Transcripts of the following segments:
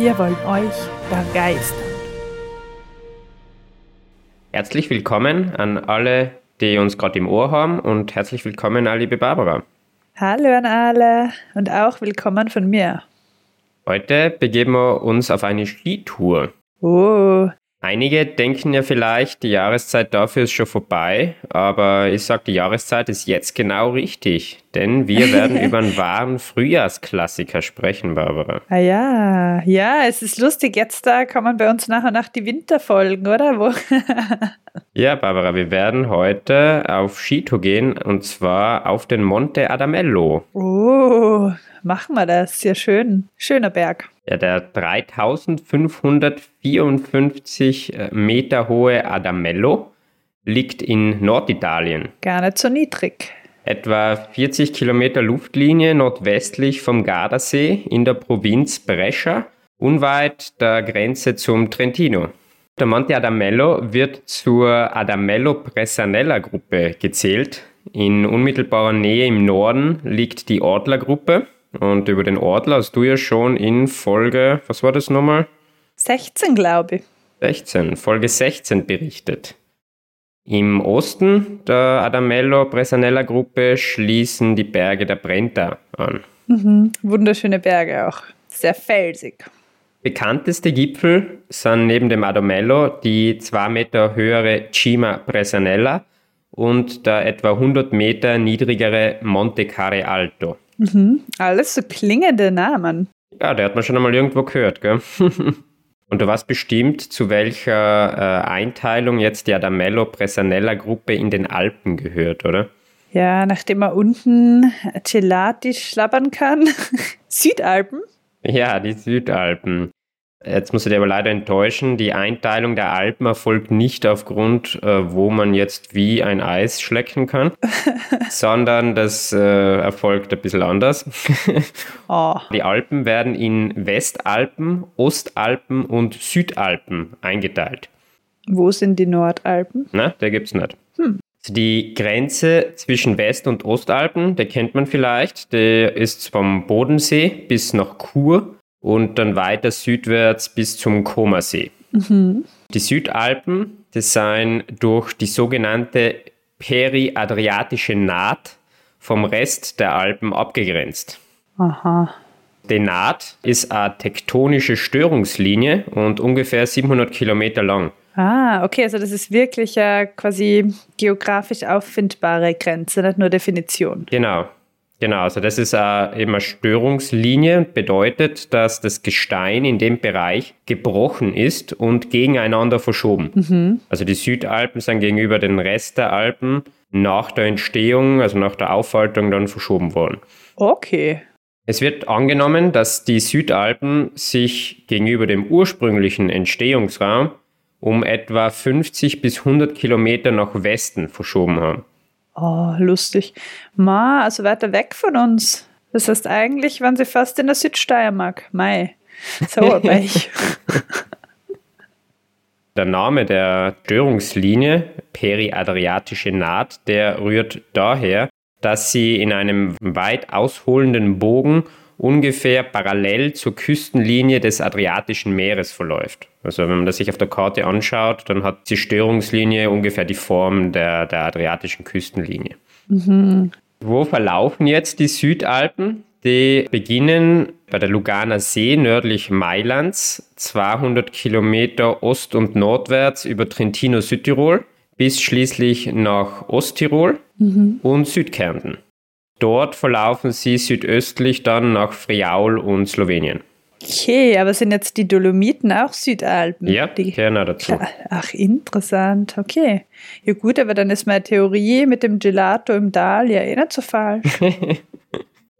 Wir wollen euch begeistern. Herzlich willkommen an alle, die uns gerade im Ohr haben und herzlich willkommen liebe Barbara. Hallo an alle und auch willkommen von mir. Heute begeben wir uns auf eine Skitour. Oh, Einige denken ja vielleicht, die Jahreszeit dafür ist schon vorbei, aber ich sag, die Jahreszeit ist jetzt genau richtig, denn wir werden über einen wahren Frühjahrsklassiker sprechen, Barbara. ah ja, ja, es ist lustig. Jetzt da kommen bei uns nach und nach die Winterfolgen, oder? Wo? Ja, Barbara, wir werden heute auf Skitour gehen und zwar auf den Monte Adamello. oh, machen wir das. Sehr schön. Schöner Berg. Der 3554 Meter hohe Adamello liegt in Norditalien. Gar nicht so niedrig. Etwa 40 Kilometer Luftlinie nordwestlich vom Gardasee in der Provinz Brescia, unweit der Grenze zum Trentino. Der Monte Adamello wird zur Adamello-Presanella-Gruppe gezählt. In unmittelbarer Nähe im Norden liegt die Ortler-Gruppe. Und über den Ortler hast du ja schon in Folge, was war das nochmal? 16, glaube ich. 16, Folge 16 berichtet. Im Osten der Adamello-Presanella-Gruppe schließen die Berge der Brenta an. Mhm. Wunderschöne Berge auch. Sehr felsig. Bekannteste Gipfel sind neben dem Adamello die zwei Meter höhere Cima Presanella und der etwa 100 Meter niedrigere Monte Care Alto. Mhm. Alles so klingende Namen. Ja, der hat man schon einmal irgendwo gehört, gell? Und du weißt bestimmt, zu welcher äh, Einteilung jetzt die Adamello-Presanella-Gruppe in den Alpen gehört, oder? Ja, nachdem man unten Gelati schlabbern kann. Südalpen? Ja, die Südalpen. Jetzt muss ich dir aber leider enttäuschen, die Einteilung der Alpen erfolgt nicht aufgrund, äh, wo man jetzt wie ein Eis schlecken kann, sondern das äh, erfolgt ein bisschen anders. Oh, Die Alpen werden in Westalpen, Ostalpen und Südalpen eingeteilt. wo sind die Nordalpen? Na, der gibt's nicht. Also die Grenze zwischen West- und Ostalpen, der kennt man vielleicht, der ist vom Bodensee bis nach Chur und dann weiter südwärts bis zum Comersee. Die Südalpen, das seien durch die sogenannte periadriatische Naht vom Rest der Alpen abgegrenzt. Aha. Die Naht ist eine tektonische Störungslinie und ungefähr 700 Kilometer lang. Ah, okay, also das ist wirklich eine quasi geografisch auffindbare Grenze, nicht nur Definition. Genau, genau. Also das ist äh, eine Störungslinie bedeutet, dass das Gestein in dem Bereich gebrochen ist und gegeneinander verschoben. Also die Südalpen sind gegenüber den Rest der Alpen nach der Entstehung, also nach der Aufaltung dann verschoben worden. Okay. Es wird angenommen, dass die Südalpen sich gegenüber dem ursprünglichen Entstehungsraum um etwa 50 bis 100 Kilometer nach Westen verschoben haben. Oh, lustig. Ma, also weiter weg von uns. Das heißt, eigentlich waren sie fast in der Südsteiermark. Mai. Sauerbeich. Der Name der Störungslinie, periadriatische Naht, der rührt daher, dass sie in einem weit ausholenden Bogen ungefähr parallel zur Küstenlinie des Adriatischen Meeres verläuft. Also wenn man das sich auf der Karte anschaut, dann hat die Störungslinie ungefähr die Form der, der adriatischen Küstenlinie. Wo verlaufen jetzt die Südalpen? Die beginnen bei der Luganer See nördlich Mailands, 200 Kilometer ost- und nordwärts über Trentino-Südtirol bis schließlich nach Osttirol und Südkärnten. Dort verlaufen sie südöstlich dann nach Friaul und Slowenien. Okay, aber sind jetzt die Dolomiten auch Südalpen? Ja, Die, gehören auch dazu. Ach, interessant. Okay. Ja gut, aber dann ist meine Theorie mit dem Gelato im Tal ja eh nicht so falsch.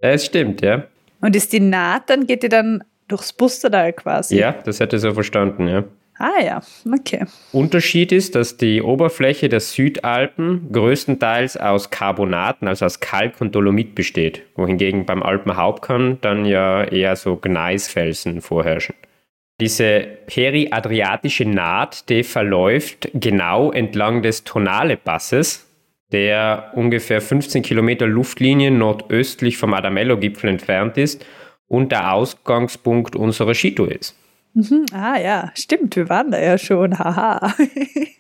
Es stimmt, ja. Und ist die Naht, dann geht die dann durchs Busterdal quasi. Ja, das hätte so verstanden, ja. Ah ja, okay. Unterschied ist, dass die Oberfläche der Südalpen größtenteils aus Carbonaten, also aus Kalk und Dolomit besteht, wohingegen beim Alpenhauptkamm dann ja eher so Gneisfelsen vorherrschen. Diese periadriatische Naht, die verläuft genau entlang des Tonale-Passes, der ungefähr 15 Kilometer Luftlinie nordöstlich vom Adamello-Gipfel entfernt ist und der Ausgangspunkt unserer Skitour ist. Mhm. Ah ja, stimmt, wir waren da ja schon, haha.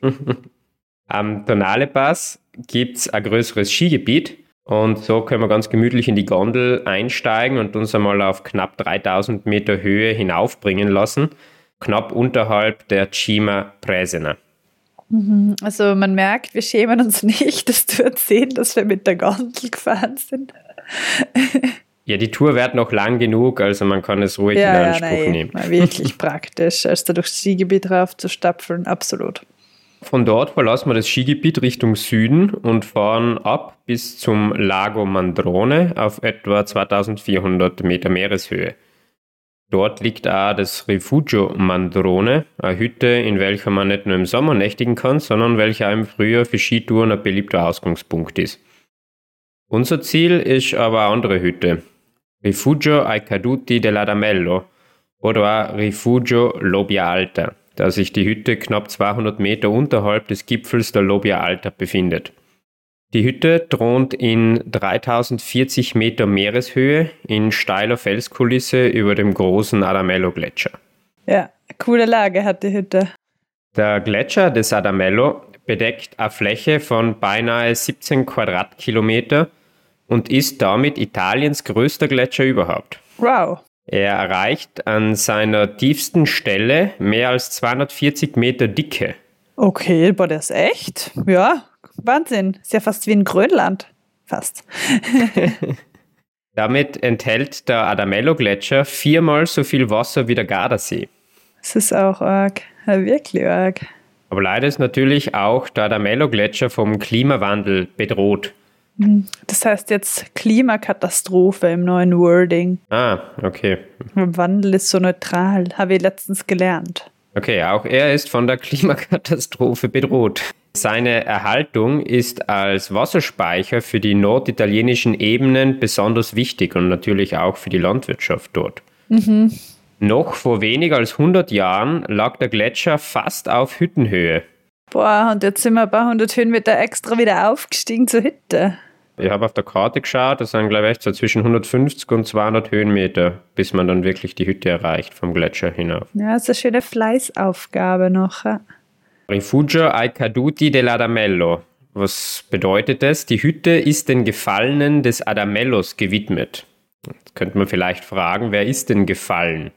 Am Tonale Pass gibt es ein größeres Skigebiet und so können wir ganz gemütlich in die Gondel einsteigen und uns einmal auf knapp 3000 Meter Höhe hinaufbringen lassen, knapp unterhalb der Cima Presena. Mhm. Also man merkt, wir schämen uns nicht, das zu erzählen, dass wir mit der Gondel gefahren sind. Ja, die Tour wird noch lang genug, also man kann es ruhig ja, in Anspruch ja, nein, nehmen. Wirklich praktisch, als da durchs Skigebiet rauf zu stapfeln, absolut. Von dort verlassen wir das Skigebiet Richtung Süden und fahren ab bis zum Lago Mandrone auf etwa 2400 Meter Meereshöhe. Dort liegt auch das Rifugio Mandrone, eine Hütte, in welcher man nicht nur im Sommer nächtigen kann, sondern welche auch im Frühjahr für Skitouren ein beliebter Ausgangspunkt ist. Unser Ziel ist aber eine andere Hütte, Rifugio ai caduti dell'Adamello oder Rifugio Lobia Alta, da sich die Hütte knapp 200 Meter unterhalb des Gipfels der Lobia Alta befindet. Die Hütte thront in 3040 Meter Meereshöhe in steiler Felskulisse über dem großen Adamello-Gletscher. Ja, coole Lage hat die Hütte. Der Gletscher des Adamello bedeckt eine Fläche von beinahe 17 Quadratkilometer und ist damit Italiens größter Gletscher überhaupt. Wow. Er erreicht an seiner tiefsten Stelle mehr als 240 Meter Dicke. Okay, boah, das ist echt? Ja, Wahnsinn. Ist ja fast wie in Grönland. Fast. Damit enthält der Adamello-Gletscher viermal so viel Wasser wie der Gardasee. Das ist auch arg. Ja, wirklich arg. Aber leider ist natürlich auch der Adamello-Gletscher vom Klimawandel bedroht. Das heißt jetzt Klimakatastrophe im neuen Wording. Ah, okay. Wandel ist so neutral, habe ich letztens gelernt. Okay, auch er ist von der Klimakatastrophe bedroht. Seine Erhaltung ist als Wasserspeicher für die norditalienischen Ebenen besonders wichtig und natürlich auch für die Landwirtschaft dort. Mhm. Noch vor weniger als 100 Jahren lag der Gletscher fast auf Hüttenhöhe. Boah, und jetzt sind wir ein paar hundert Höhenmeter extra wieder aufgestiegen zur Hütte. Ich habe auf der Karte geschaut, das sind glaube ich so zwischen 150 und 200 Höhenmeter, bis man dann wirklich die Hütte erreicht vom Gletscher hinauf. Ja, das ist eine schöne Fleißaufgabe noch. Rifugio ai caduti dell'Adamello. Was bedeutet das? Die Hütte ist den Gefallenen des Adamellos gewidmet. Jetzt könnte man vielleicht fragen, wer ist denn gefallen?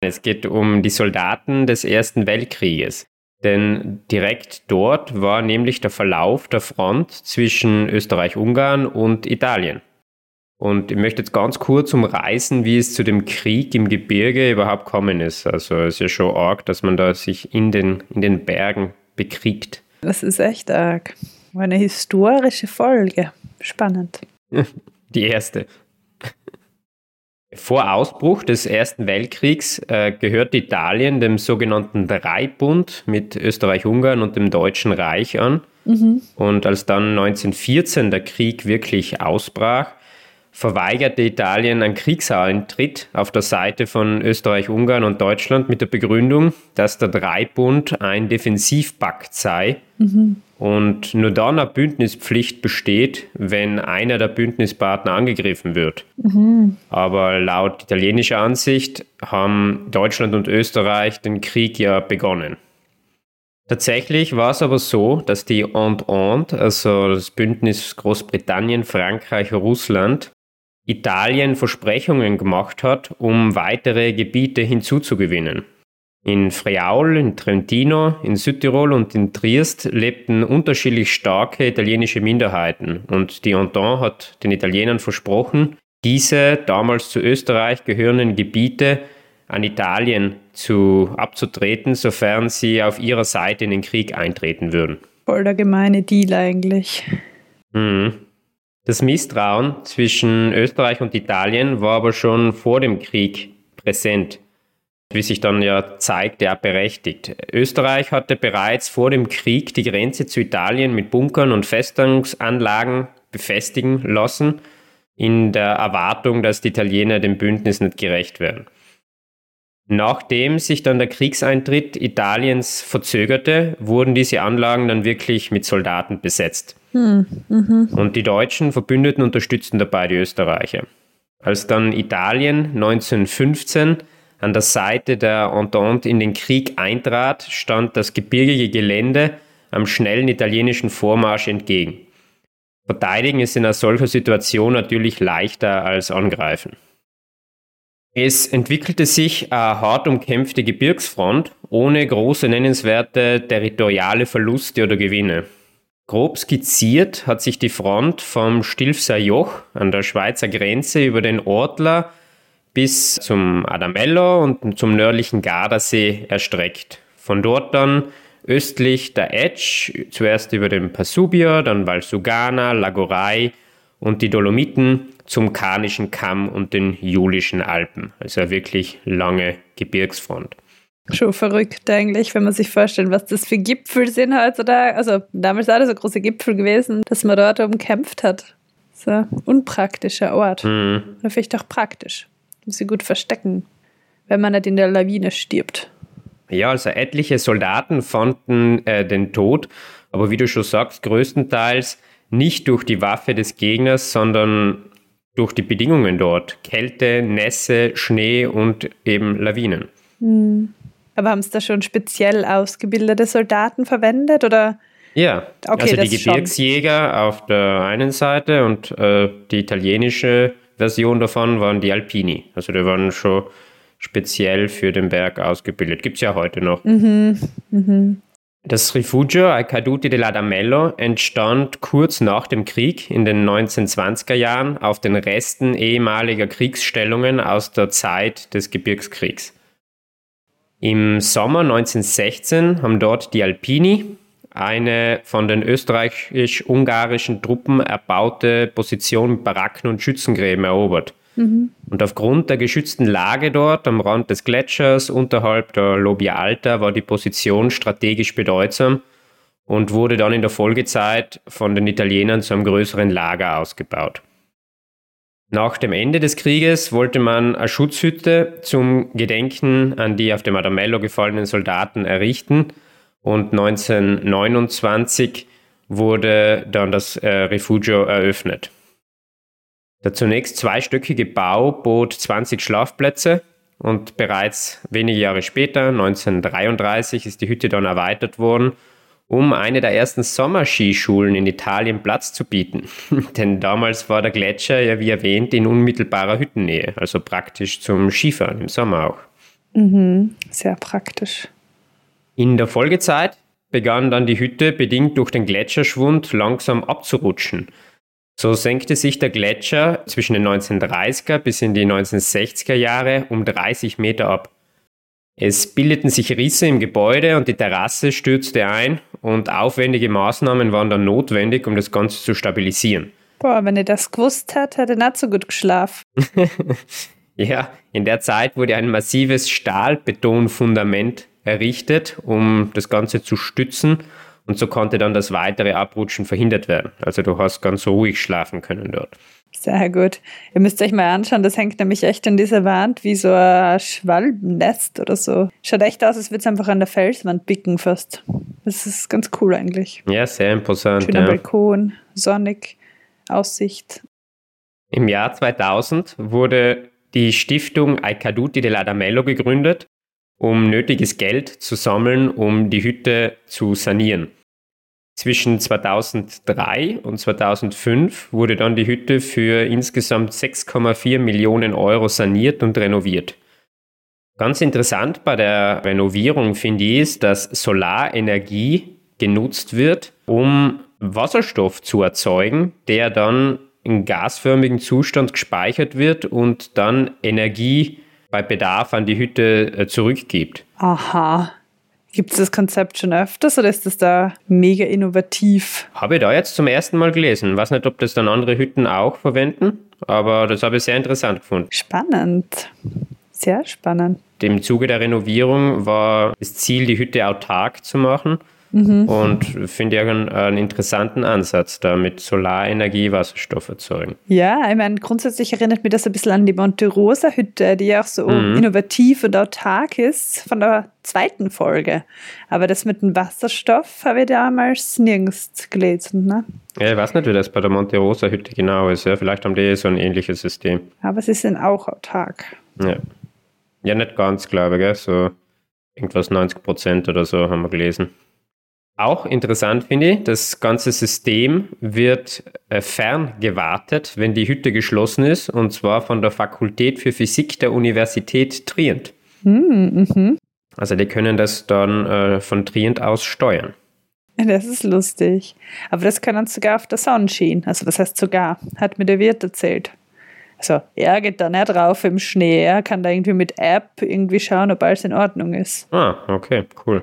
Es geht um die Soldaten des Ersten Weltkrieges. Denn direkt dort war nämlich der Verlauf der Front zwischen Österreich-Ungarn und Italien. Und ich möchte jetzt ganz kurz umreißen, wie es zu dem Krieg im Gebirge überhaupt kommen ist. Also es ist ja schon arg, dass man da sich in den, in den Bergen bekriegt. Das ist echt arg. Eine historische Folge. Spannend. Die erste. Vor Ausbruch des Ersten Weltkriegs äh, gehörte Italien dem sogenannten Dreibund mit Österreich-Ungarn und dem Deutschen Reich an. Mhm. Und als dann 1914 der Krieg wirklich ausbrach, verweigerte Italien einen Kriegseintritt auf der Seite von Österreich, Ungarn und Deutschland mit der Begründung, dass der Dreibund ein Defensivpakt sei mhm. Und nur dann eine Bündnispflicht besteht, wenn einer der Bündnispartner angegriffen wird. Mhm. Aber laut italienischer Ansicht haben Deutschland und Österreich den Krieg ja begonnen. Tatsächlich war es aber so, dass die Entente, also das Bündnis Großbritannien, Frankreich, Russland, Italien Versprechungen gemacht hat, um weitere Gebiete hinzuzugewinnen. In Friaul, in Trentino, in Südtirol und in Triest lebten unterschiedlich starke italienische Minderheiten und die Entente hat den Italienern versprochen, diese damals zu Österreich gehörenden Gebiete an Italien zu, abzutreten, sofern sie auf ihrer Seite in den Krieg eintreten würden. Voll der gemeine Deal eigentlich. Mhm. Das Misstrauen zwischen Österreich und Italien war aber schon vor dem Krieg präsent, wie sich dann ja zeigt, ja berechtigt. Österreich hatte bereits vor dem Krieg die Grenze zu Italien mit Bunkern und Festungsanlagen befestigen lassen, in der Erwartung, dass die Italiener dem Bündnis nicht gerecht werden. Nachdem sich dann der Kriegseintritt Italiens verzögerte, wurden diese Anlagen dann wirklich mit Soldaten besetzt. Hm, mhm. Und die Deutschen Verbündeten unterstützten dabei die Österreicher. Als dann Italien 1915 an der Seite der Entente in den Krieg eintrat, stand das gebirgige Gelände am schnellen italienischen Vormarsch entgegen. Verteidigen ist in einer solchen Situation natürlich leichter als angreifen. Es entwickelte sich eine hart umkämpfte Gebirgsfront ohne große nennenswerte territoriale Verluste oder Gewinne. Grob skizziert hat sich die Front vom Stilfser Joch an der Schweizer Grenze über den Ortler bis zum Adamello und zum nördlichen Gardasee erstreckt. Von dort dann östlich der Etsch, zuerst über den Pasubia, dann Valsugana, Lagorai und die Dolomiten zum Karnischen Kamm und den Julischen Alpen. Also eine wirklich lange Gebirgsfront. Schon verrückt eigentlich, wenn man sich vorstellt, was das für Gipfel sind heutzutage. Also damals war das so große Gipfel gewesen, dass man dort umkämpft hat. So ein unpraktischer Ort. Mhm. Oder vielleicht auch praktisch. Muss sie gut verstecken, wenn man nicht in der Lawine stirbt. Ja, also etliche Soldaten fanden äh, den Tod, aber wie du schon sagst, größtenteils nicht durch die Waffe des Gegners, sondern durch die Bedingungen dort. Kälte, Nässe, Schnee und eben Lawinen. Hm. Aber haben es da schon speziell ausgebildete Soldaten verwendet oder? Ja, okay, also die Gebirgsjäger schon. auf der einen Seite und äh, die italienische Version davon waren die Alpini. Also die waren schon speziell für den Berg ausgebildet. Gibt es ja heute noch. Mhm. Mhm. Das Rifugio ai Caduti dell'Adamello entstand kurz nach dem Krieg in den 1920er Jahren auf den Resten ehemaliger Kriegsstellungen aus der Zeit des Gebirgskriegs. Im Sommer 1916 haben dort die Alpini eine von den österreichisch-ungarischen Truppen erbaute Position mit Baracken und Schützengräben erobert. Mhm. Und aufgrund der geschützten Lage dort am Rand des Gletschers unterhalb der Lobia Alta war die Position strategisch bedeutsam und wurde dann in der Folgezeit von den Italienern zu einem größeren Lager ausgebaut. Nach dem Ende des Krieges wollte man eine Schutzhütte zum Gedenken an die auf dem Adamello gefallenen Soldaten errichten und 1929 wurde dann das äh, Refugio eröffnet. Der zunächst zweistöckige Bau bot 20 Schlafplätze und bereits wenige Jahre später, 1933, ist die Hütte dann erweitert worden, um eine der ersten Sommerskischulen in Italien Platz zu bieten. Denn damals war der Gletscher ja wie erwähnt in unmittelbarer Hüttennähe, also praktisch zum Skifahren im Sommer auch. Mhm, sehr praktisch. In der Folgezeit begann dann die Hütte bedingt durch den Gletscherschwund langsam abzurutschen. So senkte sich der Gletscher zwischen den 1930er bis in die 1960er Jahre um 30 Meter ab. Es bildeten sich Risse im Gebäude und die Terrasse stürzte ein und aufwendige Maßnahmen waren dann notwendig, um das Ganze zu stabilisieren. Boah, wenn ihr das gewusst hättet, hätte nicht so gut geschlafen. ja, in der Zeit wurde ein massives Stahlbetonfundament errichtet, um das Ganze zu stützen und so konnte dann das weitere Abrutschen verhindert werden. Also du hast ganz ruhig schlafen können dort. Sehr gut. Ihr müsst euch mal anschauen, das hängt nämlich echt in dieser Wand wie so ein Schwalbennest oder so. Schaut echt aus, als würde es einfach an der Felswand bicken fast. Das ist ganz cool eigentlich. Ja, sehr imposant. Schöner ja. Balkon, sonnig, Aussicht. Im Jahr 2000 wurde die Stiftung Aicaduti dell'Adamello gegründet, um nötiges Geld zu sammeln, um die Hütte zu sanieren. Zwischen 2003 und 2005 wurde dann die Hütte für insgesamt 6,4 Millionen Euro saniert und renoviert. Ganz interessant bei der Renovierung finde ich ist, dass Solarenergie genutzt wird, um Wasserstoff zu erzeugen, der dann in gasförmigen Zustand gespeichert wird und dann Energie bei Bedarf an die Hütte äh, zurückgibt. Aha. Gibt es das Konzept schon öfters oder ist das da mega innovativ? Habe ich da jetzt zum ersten Mal gelesen. Weiß nicht, ob das dann andere Hütten auch verwenden, aber das habe ich sehr interessant gefunden. Spannend. Sehr spannend. Im Zuge der Renovierung war das Ziel, die Hütte autark zu machen. Mhm. Und finde ich einen, einen, interessanten Ansatz, da mit Solarenergie Wasserstoff erzeugen. Ja, ich meine, grundsätzlich erinnert mich das ein bisschen an die Monte Rosa Hütte, die ja auch so mhm. innovativ und autark ist, von der zweiten Folge. Aber das mit dem Wasserstoff habe ich damals nirgends gelesen. Ne? Ja, ich weiß nicht, wie das bei der Monte Rosa Hütte genau ist. Ja, vielleicht haben die so ein ähnliches System. Aber sie sind auch autark. Ja. Ja, nicht ganz, glaube ich. Gell? So irgendwas 90 Prozent oder so haben wir gelesen. Auch interessant finde ich, das ganze System wird äh, ferngewartet, wenn die Hütte geschlossen ist, und zwar von der Fakultät für Physik der Universität Trient. Hm, mhm. Also die können das dann äh, von Trient aus steuern. Das ist lustig. Aber das kann dann sogar auf der Sonnenschiene. Also was heißt sogar? Hat mir der Wirt erzählt. Also er geht da nicht drauf im Schnee. Er kann da irgendwie mit App irgendwie schauen, ob alles in Ordnung ist. Ah, okay, cool.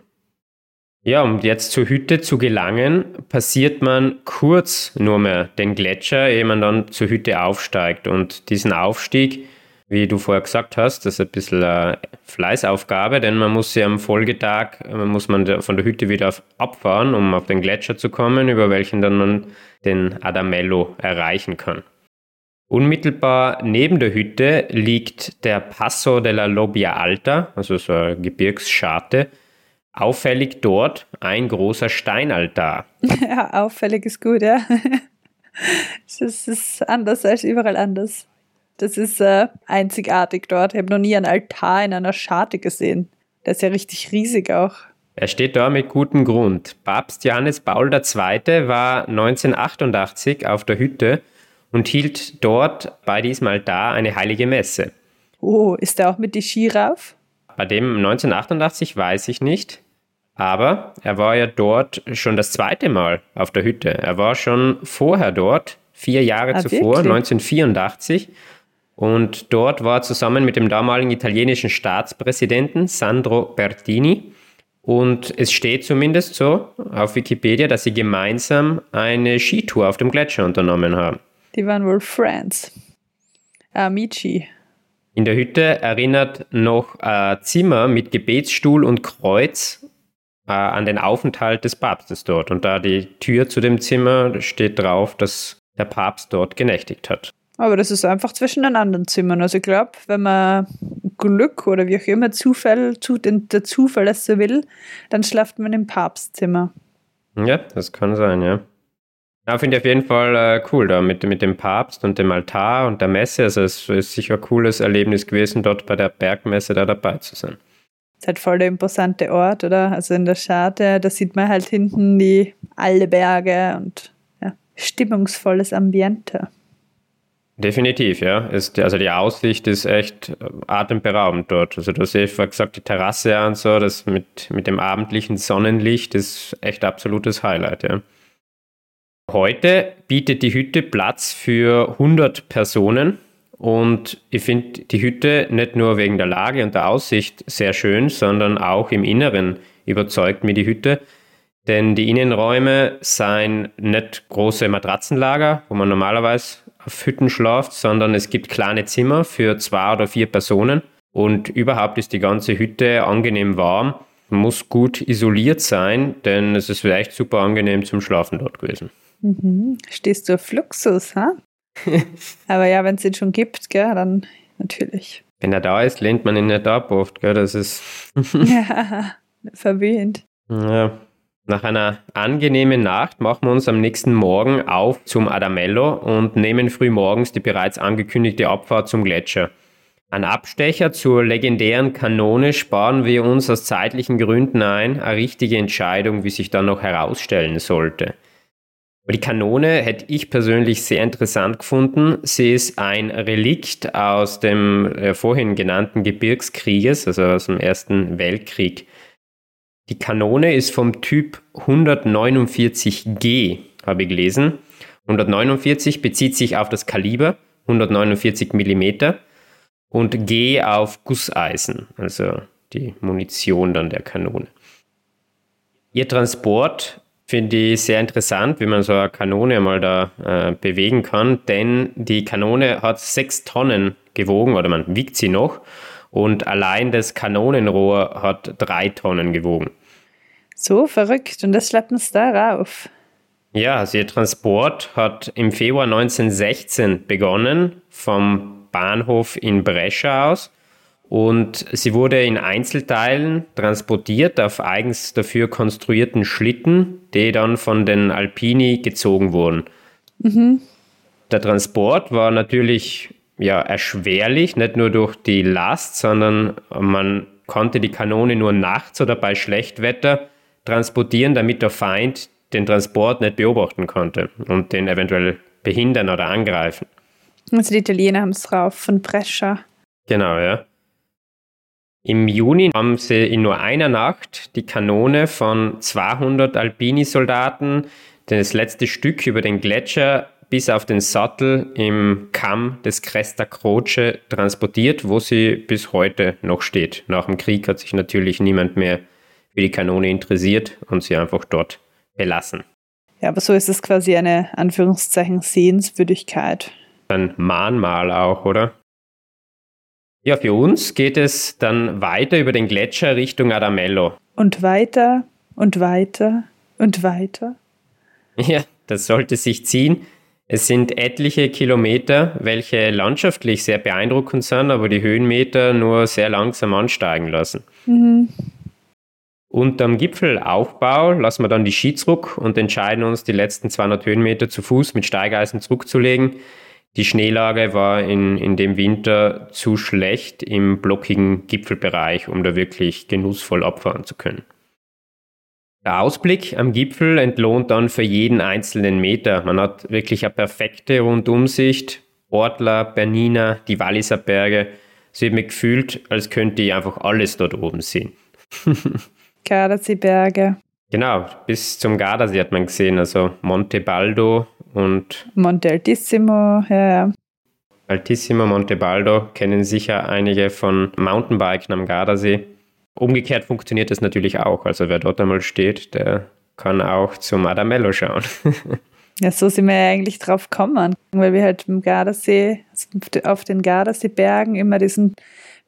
Ja, um jetzt zur Hütte zu gelangen, passiert man kurz nur mehr den Gletscher, ehe man dann zur Hütte aufsteigt. Und diesen Aufstieg, wie du vorher gesagt hast, das ist ein bisschen eine Fleißaufgabe, denn man muss ja am Folgetag, muss man von der Hütte wieder abfahren, um auf den Gletscher zu kommen, über welchen dann man den Adamello erreichen kann. Unmittelbar neben der Hütte liegt der Passo della Lobbia Alta, also so eine Gebirgsscharte, Auffällig dort ein großer Steinaltar. Ja, auffällig ist gut, ja. Das ist anders als überall anders. Das ist äh, einzigartig dort. Ich habe noch nie einen Altar in einer Scharte gesehen. Der ist ja richtig riesig auch. Er steht da mit gutem Grund. Papst Johannes Paul II. war 1988 auf der Hütte und hielt dort bei diesem Altar eine heilige Messe. Oh, ist er auch mit die Ski rauf? Bei dem 1988 weiß ich nicht. Aber er war ja dort schon das zweite Mal auf der Hütte. Er war schon vorher dort, vier Jahre ah, zuvor, wirklich? 1984. Und dort war er zusammen mit dem damaligen italienischen Staatspräsidenten Sandro Bertini. Und es steht zumindest so auf Wikipedia, dass sie gemeinsam eine Skitour auf dem Gletscher unternommen haben. Die waren wohl Friends. Amici. In der Hütte erinnert noch ein Zimmer mit Gebetsstuhl und Kreuz äh, an den Aufenthalt des Papstes dort. Und da die Tür zu dem Zimmer steht drauf, dass der Papst dort genächtigt hat. Aber das ist einfach zwischen den anderen Zimmern. Also ich glaube, wenn man Glück oder wie auch immer Zufall, der Zufall es so will, dann schlaft man im Papstzimmer. Ja, das kann sein, ja. Ja, finde ich auf jeden Fall äh, cool da mit, mit dem Papst und dem Altar und der Messe. Also es ist sicher ein cooles Erlebnis gewesen, dort bei der Bergmesse da dabei zu sein. Ist halt voll der imposante Ort, oder? Also in der Scharte, da sieht man halt hinten die alle Berge und ja, stimmungsvolles Ambiente. Definitiv, ja. Ist, also die Aussicht ist echt atemberaubend dort. Also du hast ja gesagt, die Terrasse und so, das mit, mit dem abendlichen Sonnenlicht ist echt absolutes Highlight, ja. Heute bietet die Hütte Platz für 100 Personen und ich finde die Hütte nicht nur wegen der Lage und der Aussicht sehr schön, sondern auch im Inneren überzeugt mir die Hütte. Denn die Innenräume seien nicht große Matratzenlager, wo man normalerweise auf Hütten schlaft, sondern es gibt kleine Zimmer für zwei oder vier Personen. Und überhaupt ist die ganze Hütte angenehm warm, muss gut isoliert sein, denn es ist echt super angenehm zum Schlafen dort gewesen. Mhm. Stehst du auf Fluxus, ha? Aber ja, wenn es den schon gibt, gell, dann natürlich. Wenn er da ist, lehnt man ihn nicht ab oft, gell, das ist... ja, verwöhnt. Ja. Nach einer angenehmen Nacht machen wir uns am nächsten Morgen auf zum Adamello und nehmen früh morgens die bereits angekündigte Abfahrt zum Gletscher. Ein Abstecher zur legendären Kanone sparen wir uns aus zeitlichen Gründen ein, eine richtige Entscheidung, wie sich dann noch herausstellen sollte. Aber die Kanone hätte ich persönlich sehr interessant gefunden. Sie ist ein Relikt aus dem äh, vorhin genannten Gebirgskrieges, also aus dem Ersten Weltkrieg. Die Kanone ist vom Typ 149G, habe ich gelesen. 149 bezieht sich auf das Kaliber, 149 mm, und G auf Gusseisen, also die Munition dann der Kanone. Ihr Transport finde ich sehr interessant, wie man so eine Kanone mal da äh, bewegen kann, denn die Kanone hat sechs Tonnen gewogen oder man wiegt sie noch und allein das Kanonenrohr hat drei Tonnen gewogen. So verrückt und das schleppen sie da rauf. Ja, also ihr Transport hat im Februar 1916 begonnen vom Bahnhof in Brescia aus und sie wurde in Einzelteilen transportiert auf eigens dafür konstruierten Schlitten, die dann von den Alpini gezogen wurden. Mhm. Der Transport war natürlich ja, erschwerlich, nicht nur durch die Last, sondern man konnte die Kanone nur nachts oder bei Schlechtwetter transportieren, damit der Feind den Transport nicht beobachten konnte und den eventuell behindern oder angreifen. Also die Italiener haben es drauf von Brescia. Genau, ja. Im Juni haben sie in nur einer Nacht die Kanone von 200 Alpini-Soldaten, das letzte Stück über den Gletscher bis auf den Sattel im Kamm des Cresta Croce transportiert, wo sie bis heute noch steht. Nach dem Krieg hat sich natürlich niemand mehr für die Kanone interessiert und sie einfach dort belassen. Ja, aber so ist es quasi eine Anführungszeichen Sehenswürdigkeit. Ein Mahnmal auch, oder? Ja, für uns geht es dann weiter über den Gletscher Richtung Adamello. Und weiter und weiter und weiter. Ja, das sollte sich ziehen. Es sind etliche Kilometer, welche landschaftlich sehr beeindruckend sind, aber die Höhenmeter nur sehr langsam ansteigen lassen. Mhm. Unterm Gipfelaufbau lassen wir dann die Ski zurück und entscheiden uns, die letzten 200 Höhenmeter zu Fuß mit Steigeisen zurückzulegen. Die Schneelage war in, in dem Winter zu schlecht im blockigen Gipfelbereich, um da wirklich genussvoll abfahren zu können. Der Ausblick am Gipfel entlohnt dann für jeden einzelnen Meter. Man hat wirklich eine perfekte Rundumsicht. Ortler, Bernina, die Walliser Berge. Es wird mir gefühlt, als könnte ich einfach alles dort oben sehen. Gardasee-Berge. Genau, bis zum Gardasee hat man gesehen, also Monte Baldo und Monte Altissimo, ja, ja. Altissimo, Monte Baldo kennen sicher einige von Mountainbiken am Gardasee. Umgekehrt funktioniert das natürlich auch. Also wer dort einmal steht, der kann auch zum Adamello schauen. ja, so sind wir ja eigentlich drauf gekommen, weil wir halt im Gardasee, auf den Gardaseebergen immer diesen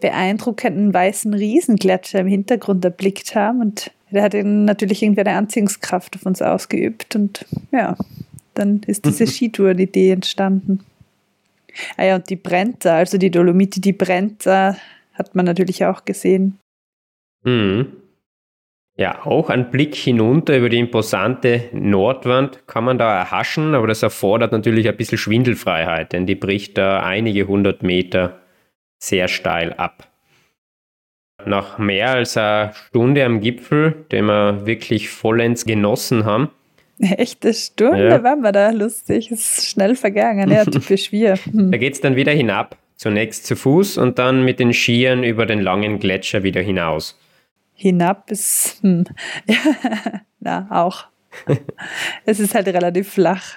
beeindruckenden weißen Riesengletscher im Hintergrund erblickt haben und der hat natürlich irgendwie eine Anziehungskraft auf uns ausgeübt und ja, dann ist diese Skitour-Idee entstanden. Ah ja, und die Brenta, also die Dolomiti, die Brenta, hat man natürlich auch gesehen. Mhm. Ja, auch ein Blick hinunter über die imposante Nordwand kann man da erhaschen, aber das erfordert natürlich ein bisschen Schwindelfreiheit, denn die bricht da einige hundert Meter sehr steil ab. Nach mehr als einer Stunde am Gipfel, den wir wirklich vollends genossen haben. Echte Stunde ja. waren wir da lustig, ist schnell vergangen, ja, typisch wir. Hm. Da geht es dann wieder hinab, zunächst zu Fuß und dann mit den Skiern über den langen Gletscher wieder hinaus hinab ist, hm. na, auch. es ist halt relativ flach.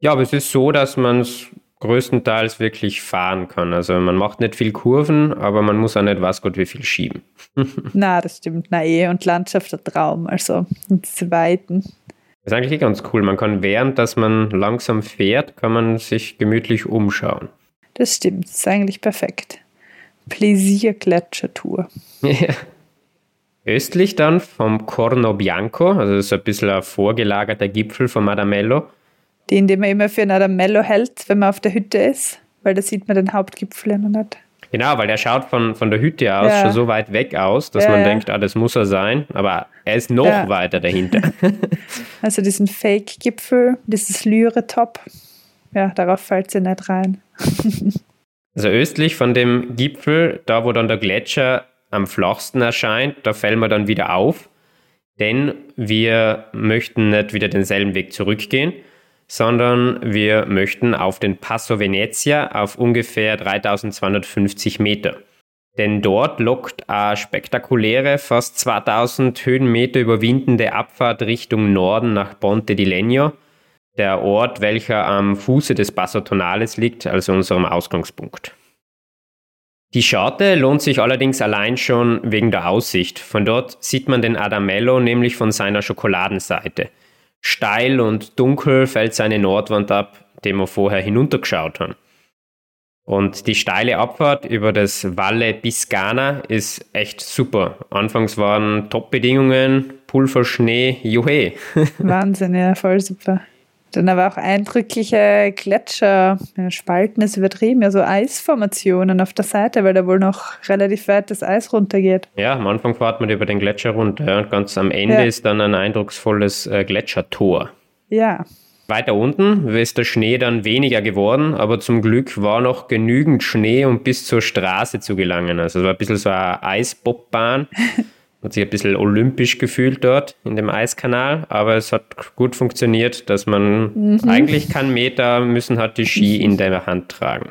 Ja, aber es ist so, dass man es größtenteils wirklich fahren kann. Also man macht nicht viel Kurven, aber man muss auch nicht was Gott wie viel schieben. na, das stimmt. Na eh, und Landschaft der Traum, also zu Weiten. Das ist eigentlich eh ganz cool. Man kann während, dass man langsam fährt, kann man sich gemütlich umschauen. Das stimmt, das ist eigentlich perfekt. Pläsier-Gletschertour. Ja. Östlich dann vom Corno Bianco, also das ist ein bisschen ein vorgelagerter Gipfel vom Adamello. Den, den man immer für ein Adamello hält, wenn man auf der Hütte ist, weil da sieht man den Hauptgipfel ja noch nicht. Genau, weil der schaut von, von der Hütte aus ja. schon so weit weg aus, dass ja. man denkt, ah, das muss er sein, aber er ist noch ja. weiter dahinter. also diesen Fake-Gipfel, dieses Lyre-Top, ja, darauf fällt sie nicht rein. also östlich von dem Gipfel, da wo dann der Gletscher am flachsten erscheint, da fällt man dann wieder auf, denn wir möchten nicht wieder denselben Weg zurückgehen, sondern wir möchten auf den Passo Venezia auf ungefähr 3250 Meter. Denn dort lockt eine spektakuläre, fast 2000 Höhenmeter überwindende Abfahrt Richtung Norden nach Ponte di Legno, der Ort, welcher am Fuße des Passo Tonales liegt, also unserem Ausgangspunkt. Die Scharte lohnt sich allerdings allein schon wegen der Aussicht. Von dort sieht man den Adamello nämlich von seiner Schokoladenseite. Steil und dunkel fällt seine Nordwand ab, dem wir vorher hinuntergeschaut haben. Und die steile Abfahrt über das Valle Biscana ist echt super. Anfangs waren Top-Bedingungen, Pulverschnee, juhe. Wahnsinn, ja, voll super. Dann aber auch eindrückliche Gletscher, Spalten ist übertrieben, ja so Eisformationen auf der Seite, weil da wohl noch relativ weit das Eis runtergeht. Ja, am Anfang fährt man über den Gletscher runter und ganz am Ende ja. ist dann ein eindrucksvolles äh, Gletschertor. Ja. Weiter unten ist der Schnee dann weniger geworden, aber zum Glück war noch genügend Schnee, um bis zur Straße zu gelangen. Also es war ein bisschen so eine Eisbobbahn. Hat sich ein bisschen olympisch gefühlt dort in dem Eiskanal, aber es hat gut funktioniert, dass man mhm. eigentlich keinen Meter müssen hat die Ski in der Hand tragen.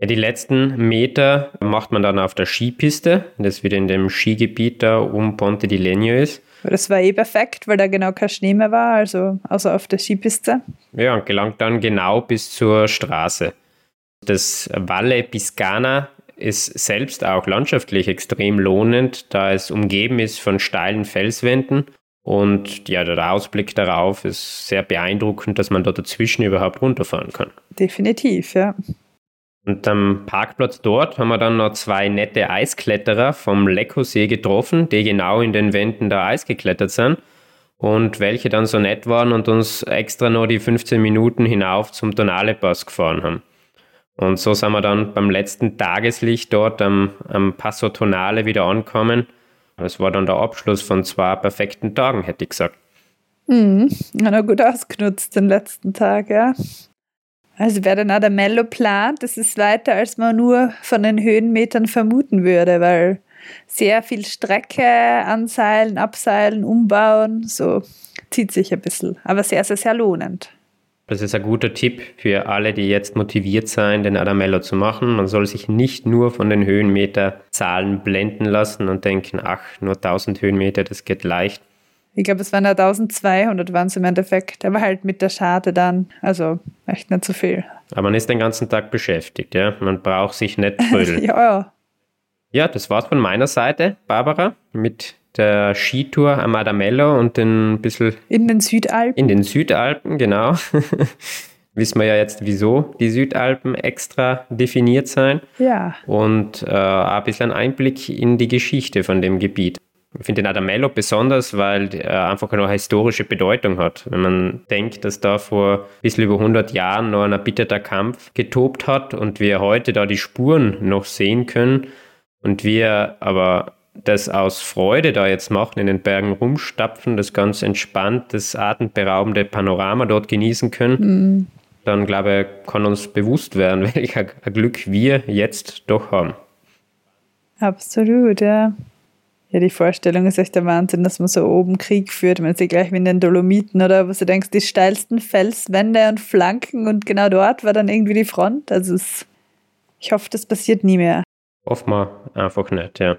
Ja, die letzten Meter macht man dann auf der Skipiste, das wieder in dem Skigebiet da um Ponte di Legno ist. Das war eh perfekt, weil da genau kein Schnee mehr war, also außer auf der Skipiste. Ja, und gelangt dann genau bis zur Straße. Das Valle Piscana ist selbst auch landschaftlich extrem lohnend, da es umgeben ist von steilen Felswänden. Und ja, der Ausblick darauf ist sehr beeindruckend, dass man da dazwischen überhaupt runterfahren kann. Definitiv, ja. Und am Parkplatz dort haben wir dann noch zwei nette Eiskletterer vom Leckosee getroffen, die genau in den Wänden da Eis geklettert sind und welche dann so nett waren und uns extra noch die 15 Minuten hinauf zum Tonale Pass gefahren haben. Und so sind wir dann beim letzten Tageslicht dort am, am Passo Tonale wieder angekommen. Es war dann der Abschluss von zwei perfekten Tagen, hätte ich gesagt. Mhm, hat er gut ausgenutzt den letzten Tag, ja. Also wer den Adamello plant, das ist weiter, als man nur von den Höhenmetern vermuten würde, weil sehr viel Strecke anseilen, abseilen, umbauen, so zieht sich ein bisschen. Aber sehr, sehr, sehr lohnend. Das ist ein guter Tipp für alle, die jetzt motiviert sein, den Adamello zu machen. Man soll sich nicht nur von den Höhenmeterzahlen blenden lassen und denken, ach, nur 1000 Höhenmeter, das geht leicht. Ich glaube, es waren ja 1200 waren es im Endeffekt, aber halt mit der Schade dann, also echt nicht so viel. Aber man ist den ganzen Tag beschäftigt, ja. Man braucht sich nicht trödeln. ja, ja. Ja, das war's von meiner Seite, Barbara, mit der Skitour am Adamello und ein bisschen. In den Südalpen? In den Südalpen, genau. Wissen wir ja jetzt, wieso die Südalpen extra definiert sein. Ja. Und äh, ein bisschen Einblick in die Geschichte von dem Gebiet. Ich finde den Adamello besonders, weil er einfach eine historische Bedeutung hat. Wenn man denkt, dass da vor ein bisschen über 100 Jahren noch ein erbitterter Kampf getobt hat und wir heute da die Spuren noch sehen können und wir aber das aus Freude da jetzt machen, in den Bergen rumstapfen, das ganz entspannt, das atemberaubende Panorama dort genießen können, mhm. dann glaube ich, kann uns bewusst werden, welch ein Glück wir jetzt doch haben. Absolut, ja. Ja, die Vorstellung ist echt der Wahnsinn, dass man so oben Krieg führt. Man sieht gleich wie in den Dolomiten oder wo du denkst, die steilsten Felswände und Flanken und genau dort war dann irgendwie die Front. Also es, ich hoffe, das passiert nie mehr. Hoffen wir einfach nicht, ja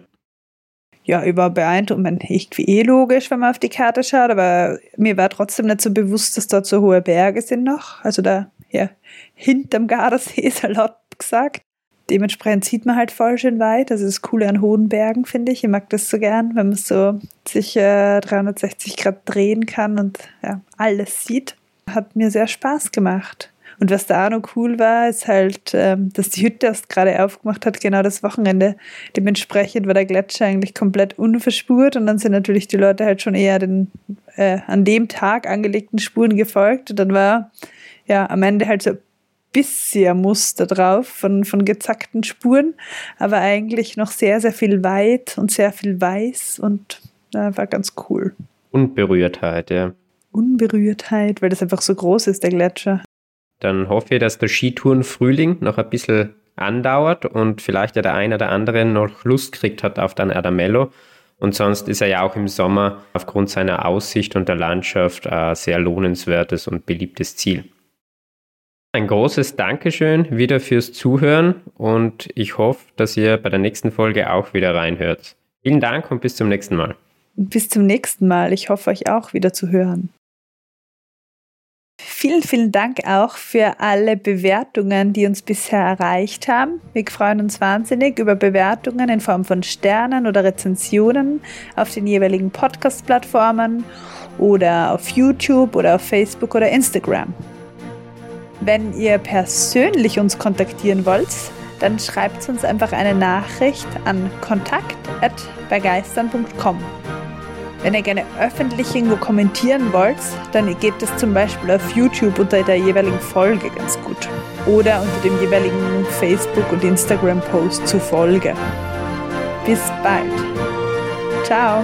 ja, über beeindruckend, irgendwie eh logisch, wenn man auf die Karte schaut, aber mir war trotzdem nicht so bewusst, dass dort so hohe Berge sind noch. Also da, ja, hinterm Gardasee, salopp gesagt. Dementsprechend sieht man halt voll schön weit. Das ist das Coole an hohen Bergen, finde ich. Ich mag das so gern, wenn man so sich äh, 360 Grad drehen kann und ja, alles sieht. Hat mir sehr Spaß gemacht. Und was da auch noch cool war, ist halt, ähm, dass die Hütte erst gerade aufgemacht hat, genau das Wochenende. Dementsprechend war der Gletscher eigentlich komplett unverspurt und dann sind natürlich die Leute halt schon eher den äh, an dem Tag angelegten Spuren gefolgt. Und dann war ja am Ende halt so ein bisschen Muster drauf von, von gezackten Spuren, aber eigentlich noch sehr, sehr viel weit und sehr viel weiß und äh, war ganz cool. Unberührtheit, ja. Unberührtheit, weil das einfach so groß ist, der Gletscher. Dann hoffe ich, dass der Skitourenfrühling noch ein bisschen andauert und vielleicht ja der eine oder andere noch Lust kriegt hat auf den Adamello. Und sonst ist er ja auch im Sommer aufgrund seiner Aussicht und der Landschaft ein sehr lohnenswertes und beliebtes Ziel. Ein großes Dankeschön wieder fürs Zuhören und ich hoffe, dass ihr bei der nächsten Folge auch wieder reinhört. Vielen Dank und bis zum nächsten Mal. Bis zum nächsten Mal. Ich hoffe, euch auch wieder zu hören. Vielen, vielen Dank auch für alle Bewertungen, die uns bisher erreicht haben. Wir freuen uns wahnsinnig über Bewertungen in Form von Sternen oder Rezensionen auf den jeweiligen Podcast-Plattformen oder auf YouTube oder auf Facebook oder Instagram. Wenn ihr persönlich uns kontaktieren wollt, dann schreibt uns einfach eine Nachricht an kontakt.begeistern.com. Wenn ihr gerne öffentlich irgendwo kommentieren wollt, dann geht das zum Beispiel auf YouTube unter der jeweiligen Folge ganz gut. Oder unter dem jeweiligen Facebook- und Instagram-Post zur Folge. Bis bald. Ciao.